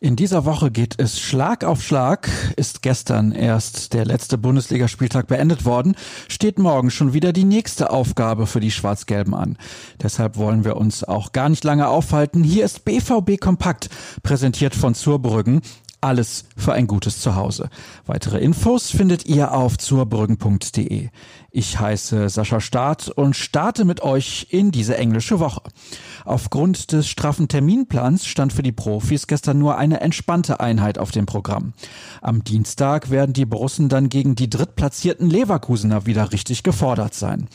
In dieser Woche geht es Schlag auf Schlag. Ist gestern erst der letzte Bundesligaspieltag beendet worden, steht morgen schon wieder die nächste Aufgabe für die Schwarz-Gelben an. Deshalb wollen wir uns auch gar nicht lange aufhalten. Hier ist BVB Kompakt, präsentiert von Zurbrüggen. Alles für ein gutes Zuhause. Weitere Infos findet ihr auf zurbrüggen.de. Ich heiße Sascha Staat und starte mit euch in diese englische Woche. Aufgrund des straffen Terminplans stand für die Profis gestern nur eine entspannte Einheit auf dem Programm. Am Dienstag werden die Borussen dann gegen die drittplatzierten Leverkusener wieder richtig gefordert sein.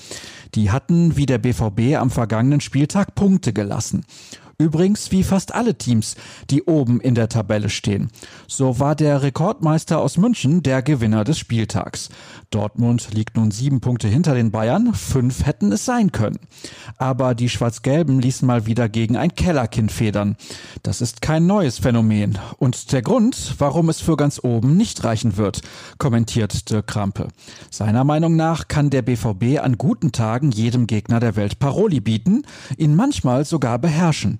Die hatten wie der BVB am vergangenen Spieltag Punkte gelassen. Übrigens wie fast alle Teams, die oben in der Tabelle stehen. So war der Rekordmeister aus München der Gewinner des Spieltags. Dortmund liegt nun sieben Punkte hinter den Bayern, fünf hätten es sein können. Aber die Schwarz-Gelben ließen mal wieder gegen ein Kellerkind federn. Das ist kein neues Phänomen. Und der Grund, warum es für ganz oben nicht reichen wird, kommentiert Dirk Krampe. Seiner Meinung nach kann der BVB an guten Tagen jedem Gegner der Welt Paroli bieten, ihn manchmal sogar beherrschen.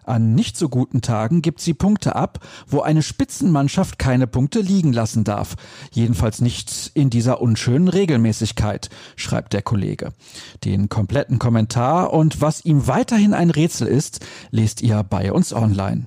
An nicht so guten Tagen gibt sie Punkte ab, wo eine Spitzenmannschaft keine Punkte liegen lassen darf. Jedenfalls nicht in dieser unschönen Regelmäßigkeit, schreibt der Kollege. Den kompletten Kommentar und was ihm weiterhin ein Rätsel ist, lest ihr bei uns online.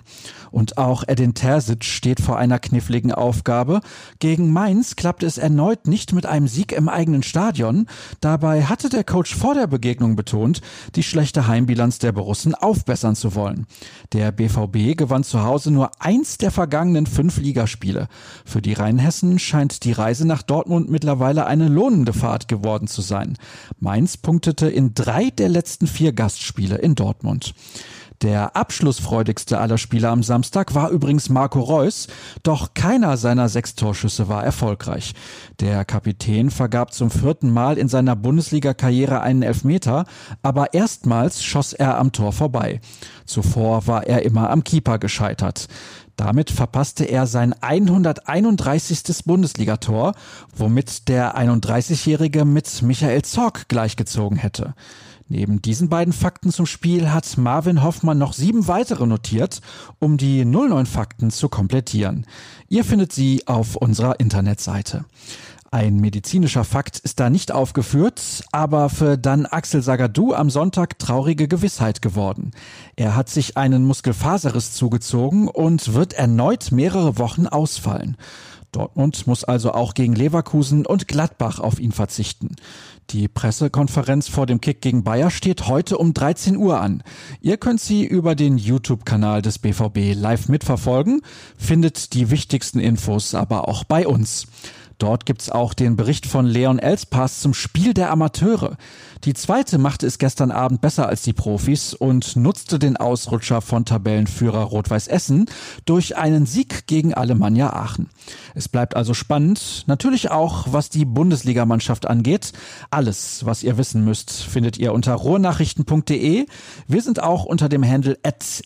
Und auch Edin Terzic steht vor einer kniffligen Aufgabe. Gegen Mainz klappt es erneut nicht mit einem Sieg im eigenen Stadion. Dabei hatte der Coach vor der Begegnung betont, die schlechte Heimbilanz der Borussen aufbessern zu wollen. Der BVB gewann zu Hause nur eins der vergangenen fünf Ligaspiele. Für die Rheinhessen scheint die Reise nach Dortmund mittlerweile eine lohnende Fahrt geworden zu sein. Mainz punktete in drei der letzten vier Gastspiele in Dortmund. Der abschlussfreudigste aller Spieler am Samstag war übrigens Marco Reus, doch keiner seiner sechs Torschüsse war erfolgreich. Der Kapitän vergab zum vierten Mal in seiner Bundesliga-Karriere einen Elfmeter, aber erstmals schoss er am Tor vorbei. Zuvor war er immer am Keeper gescheitert. Damit verpasste er sein 131. Bundesligator, womit der 31-Jährige mit Michael Zorc gleichgezogen hätte. Neben diesen beiden Fakten zum Spiel hat Marvin Hoffmann noch sieben weitere notiert, um die 09 Fakten zu komplettieren. Ihr findet sie auf unserer Internetseite. Ein medizinischer Fakt ist da nicht aufgeführt, aber für dann Axel Sagadou am Sonntag traurige Gewissheit geworden. Er hat sich einen Muskelfaserriss zugezogen und wird erneut mehrere Wochen ausfallen. Dortmund muss also auch gegen Leverkusen und Gladbach auf ihn verzichten. Die Pressekonferenz vor dem Kick gegen Bayer steht heute um 13 Uhr an. Ihr könnt sie über den YouTube-Kanal des BVB live mitverfolgen, findet die wichtigsten Infos aber auch bei uns. Dort gibt's auch den Bericht von Leon Elspass zum Spiel der Amateure. Die zweite machte es gestern Abend besser als die Profis und nutzte den Ausrutscher von Tabellenführer Rot-Weiß Essen durch einen Sieg gegen Alemannia Aachen. Es bleibt also spannend, natürlich auch was die Bundesligamannschaft angeht. Alles, was ihr wissen müsst, findet ihr unter ruhrnachrichten.de. Wir sind auch unter dem Handle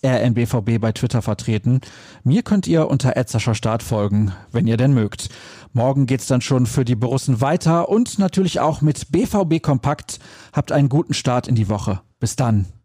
rnbvb bei Twitter vertreten. Mir könnt ihr unter Start folgen, wenn ihr denn mögt. Morgen geht's dann schon für die Borussen weiter und natürlich auch mit BVB Kompakt. Habt einen guten Start in die Woche. Bis dann.